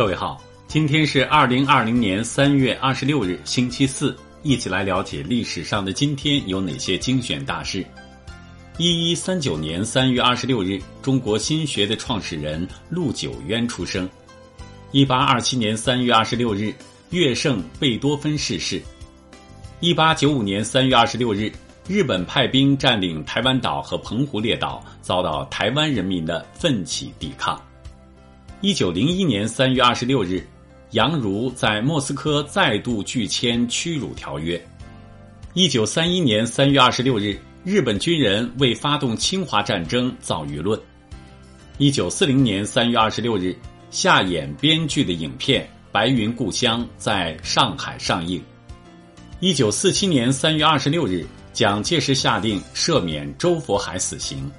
各位好，今天是二零二零年三月二十六日，星期四，一起来了解历史上的今天有哪些精选大事。一一三九年三月二十六日，中国心学的创始人陆九渊出生。一八二七年三月二十六日，乐圣贝多芬逝世。一八九五年三月二十六日，日本派兵占领台湾岛和澎湖列岛，遭到台湾人民的奋起抵抗。一九零一年三月二十六日，杨儒在莫斯科再度拒签屈辱条约。一九三一年三月二十六日，日本军人为发动侵华战争造舆论。一九四零年三月二十六日，夏衍编剧的影片《白云故乡》在上海上映。一九四七年三月二十六日，蒋介石下令赦免周佛海死刑。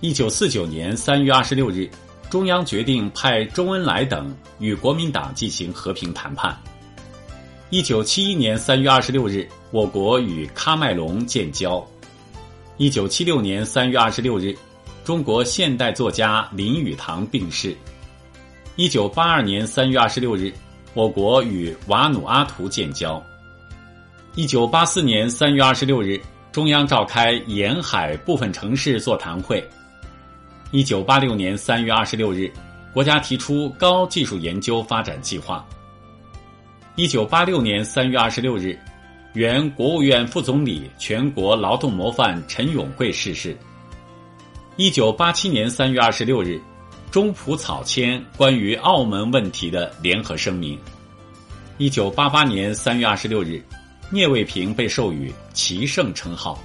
一九四九年三月二十六日。中央决定派周恩来等与国民党进行和平谈判。一九七一年三月二十六日，我国与喀麦隆建交。一九七六年三月二十六日，中国现代作家林语堂病逝。一九八二年三月二十六日，我国与瓦努阿图建交。一九八四年三月二十六日，中央召开沿海部分城市座谈会。一九八六年三月二十六日，国家提出高技术研究发展计划。一九八六年三月二十六日，原国务院副总理、全国劳动模范陈永贵逝世。一九八七年三月二十六日，中葡草签关于澳门问题的联合声明。一九八八年三月二十六日，聂卫平被授予棋圣称号。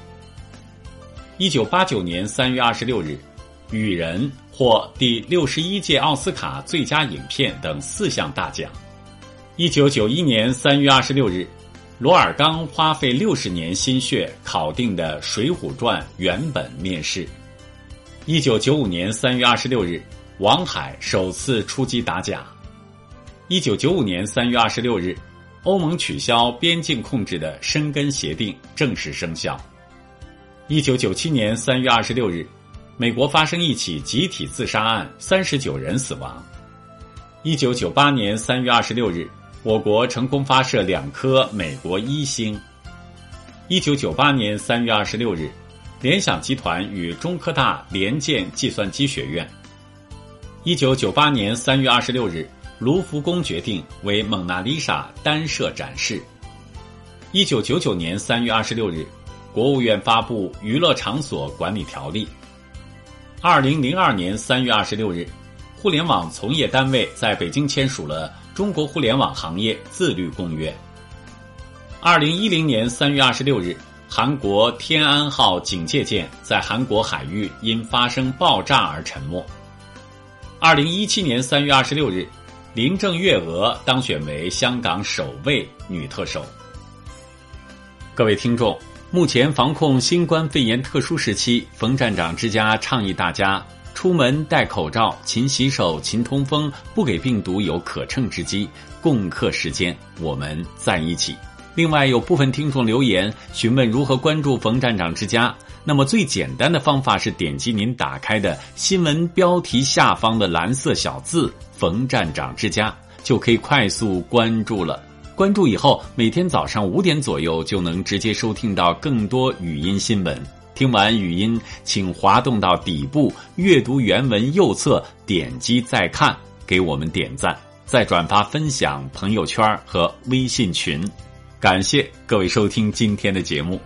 一九八九年三月二十六日。《雨人》获第六十一届奥斯卡最佳影片等四项大奖。一九九一年三月二十六日，罗尔刚花费六十年心血考定的《水浒传》原本面世。一九九五年三月二十六日，王海首次出击打假。一九九五年三月二十六日，欧盟取消边境控制的申根协定正式生效。一九九七年三月二十六日。美国发生一起集体自杀案，三十九人死亡。一九九八年三月二十六日，我国成功发射两颗美国一星。一九九八年三月二十六日，联想集团与中科大联建计算机学院。一九九八年三月二十六日，卢浮宫决定为蒙娜丽莎单设展示。一九九九年三月二十六日，国务院发布《娱乐场所管理条例》。二零零二年三月二十六日，互联网从业单位在北京签署了《中国互联网行业自律公约》。二零一零年三月二十六日，韩国天安号警戒舰在韩国海域因发生爆炸而沉没。二零一七年三月二十六日，林郑月娥当选为香港首位女特首。各位听众。目前防控新冠肺炎特殊时期，冯站长之家倡议大家出门戴口罩、勤洗手、勤通风，不给病毒有可乘之机。共克时艰，我们在一起。另外，有部分听众留言询问如何关注冯站长之家，那么最简单的方法是点击您打开的新闻标题下方的蓝色小字“冯站长之家”，就可以快速关注了。关注以后，每天早上五点左右就能直接收听到更多语音新闻。听完语音，请滑动到底部阅读原文右侧，点击再看，给我们点赞，再转发分享朋友圈和微信群。感谢各位收听今天的节目。